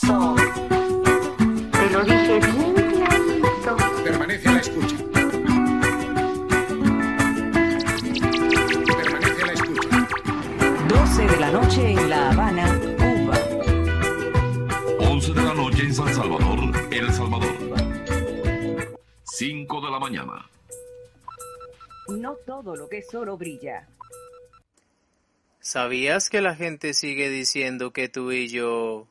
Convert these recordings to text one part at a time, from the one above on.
corazón. Te lo dije bien clarito. Permanece a la escucha. Permanece a la escucha. 12 de la noche en La Habana, Cuba. 11 de la noche en San Salvador, El Salvador. 5 de la mañana. No todo lo que es oro brilla. ¿Sabías que la gente sigue diciendo que tú y yo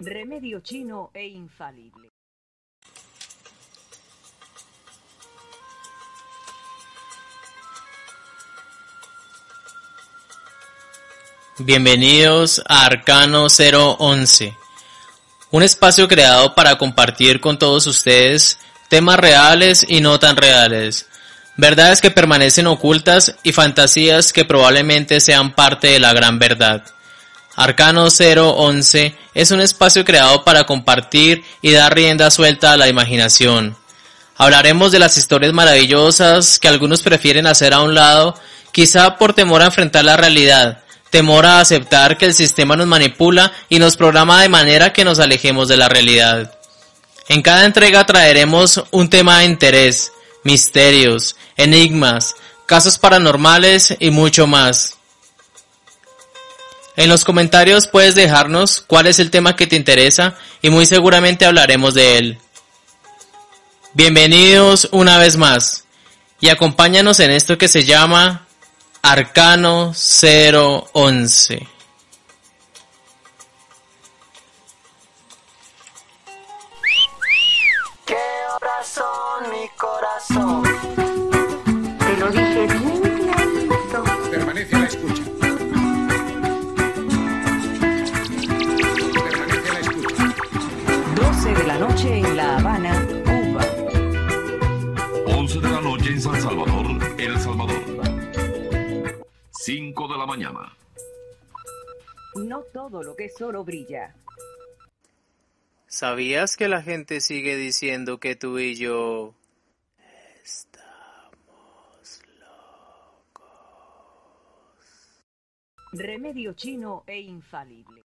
Remedio chino e infalible. Bienvenidos a Arcano 011, un espacio creado para compartir con todos ustedes temas reales y no tan reales, verdades que permanecen ocultas y fantasías que probablemente sean parte de la gran verdad. Arcano 011 es un espacio creado para compartir y dar rienda suelta a la imaginación. Hablaremos de las historias maravillosas que algunos prefieren hacer a un lado, quizá por temor a enfrentar la realidad, temor a aceptar que el sistema nos manipula y nos programa de manera que nos alejemos de la realidad. En cada entrega traeremos un tema de interés, misterios, enigmas, casos paranormales y mucho más. En los comentarios puedes dejarnos cuál es el tema que te interesa y muy seguramente hablaremos de él. Bienvenidos una vez más y acompáñanos en esto que se llama Arcano 011. ¿Qué horas son mi corazón? Dije la noche en La Habana, Cuba. 11 de la noche en San Salvador, El Salvador. 5 de la mañana. No todo lo que es oro brilla. ¿Sabías que la gente sigue diciendo que tú y yo estamos Remedio chino e infalible.